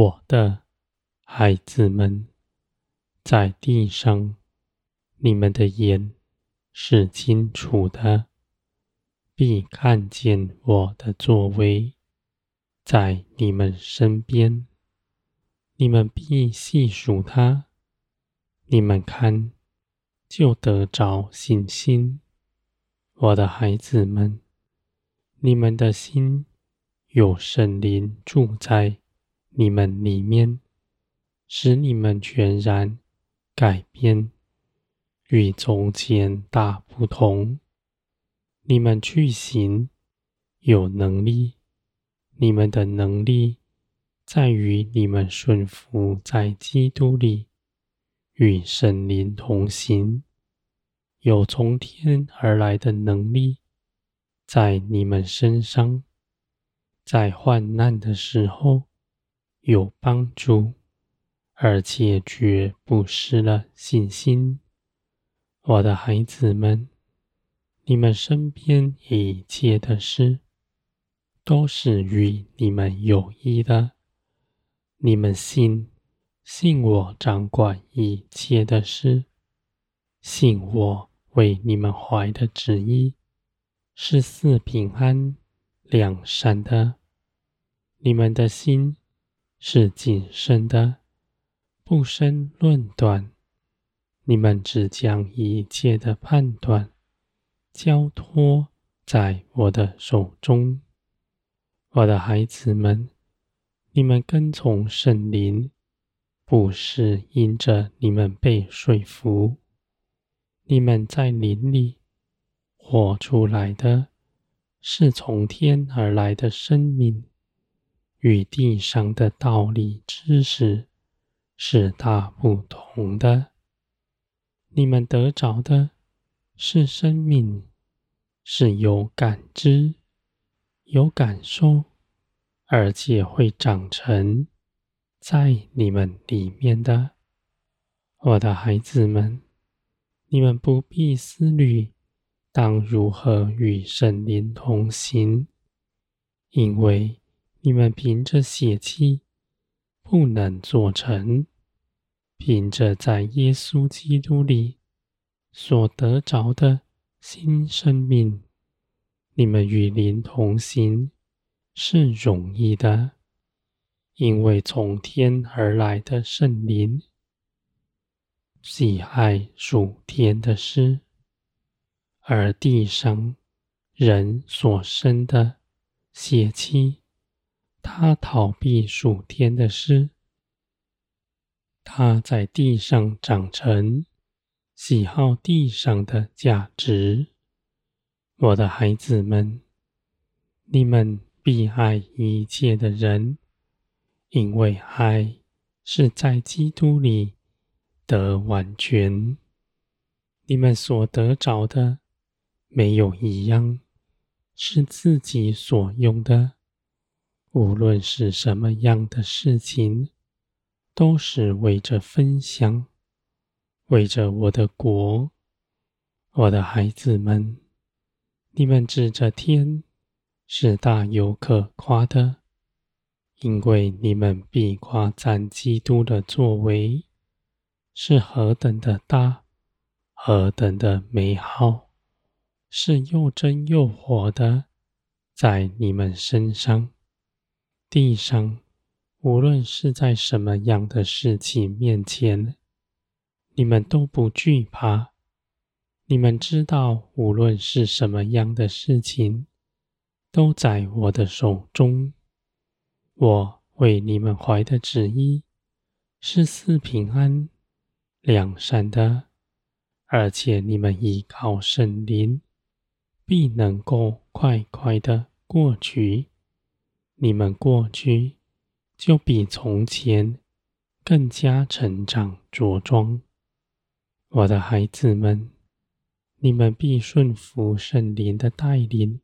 我的孩子们，在地上，你们的眼是清楚的，必看见我的作为在你们身边。你们必细数它，你们看，就得着信心。我的孩子们，你们的心有圣灵住在你们里面，使你们全然改变，与从前大不同。你们去行，有能力。你们的能力在于你们顺服在基督里，与圣灵同行，有从天而来的能力在你们身上，在患难的时候。有帮助，而且绝不失了信心。我的孩子们，你们身边一切的事，都是与你们有益的。你们信，信我掌管一切的事，信我为你们怀的旨意，是赐平安、良善的。你们的心。是谨慎的，不生论断。你们只将一切的判断交托在我的手中，我的孩子们，你们跟从圣灵，不是因着你们被说服。你们在林里活出来的，是从天而来的生命。与地上的道理知识是大不同的。你们得着的是生命，是有感知、有感受，而且会长成在你们里面的。我的孩子们，你们不必思虑当如何与圣灵同行，因为。你们凭着血气不能做成，凭着在耶稣基督里所得着的新生命，你们与灵同行是容易的，因为从天而来的圣灵喜爱属天的事，而地上人所生的血气。他逃避属天的事，他在地上长成，喜好地上的价值。我的孩子们，你们必爱一切的人，因为爱是在基督里得完全。你们所得着的，没有一样是自己所用的。无论是什么样的事情，都是为着分享，为着我的国，我的孩子们，你们指着天是大有可夸的，因为你们必夸赞基督的作为是何等的大，何等的美好，是又真又活的，在你们身上。地上，无论是在什么样的事情面前，你们都不惧怕。你们知道，无论是什么样的事情，都在我的手中。我为你们怀的旨意是四平安、良善的，而且你们依靠圣灵，必能够快快的过去。你们过去，就比从前更加成长茁壮。我的孩子们，你们必顺服圣灵的带领，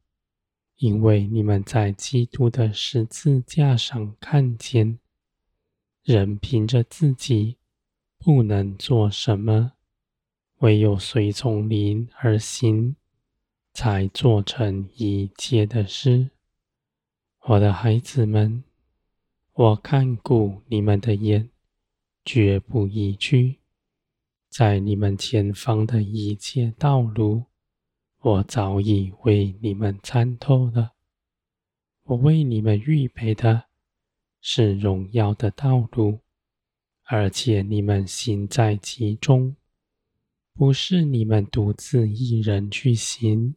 因为你们在基督的十字架上看见，人凭着自己不能做什么，唯有随从灵而行，才做成一切的事。我的孩子们，我看顾你们的眼，绝不移居。在你们前方的一切道路，我早已为你们参透了。我为你们预备的是荣耀的道路，而且你们行在其中，不是你们独自一人去行，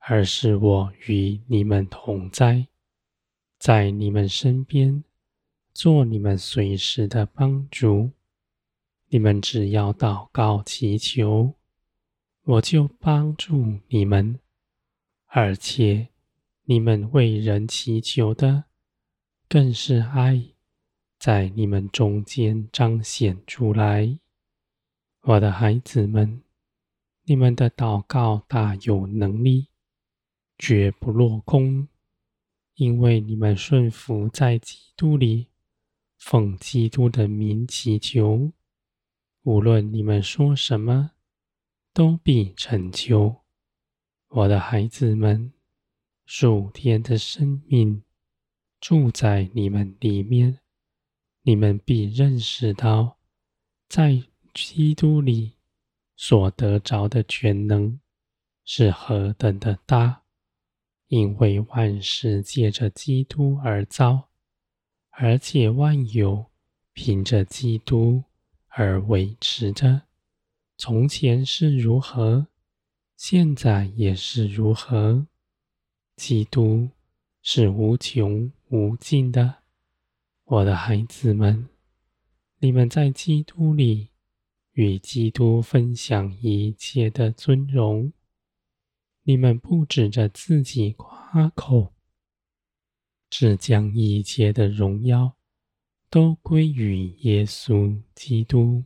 而是我与你们同在，在你们身边，做你们随时的帮助。你们只要祷告祈求，我就帮助你们。而且，你们为人祈求的，更是爱，在你们中间彰显出来。我的孩子们，你们的祷告大有能力，绝不落空，因为你们顺服在基督里，奉基督的名祈求。无论你们说什么，都必成就。我的孩子们，属天的生命住在你们里面，你们必认识到，在基督里所得着的全能是何等的大，因为万事借着基督而造，而且万有凭着基督。而维持着，从前是如何，现在也是如何。基督是无穷无尽的，我的孩子们，你们在基督里与基督分享一切的尊荣。你们不指着自己夸口，只将一切的荣耀。都归于耶稣基督。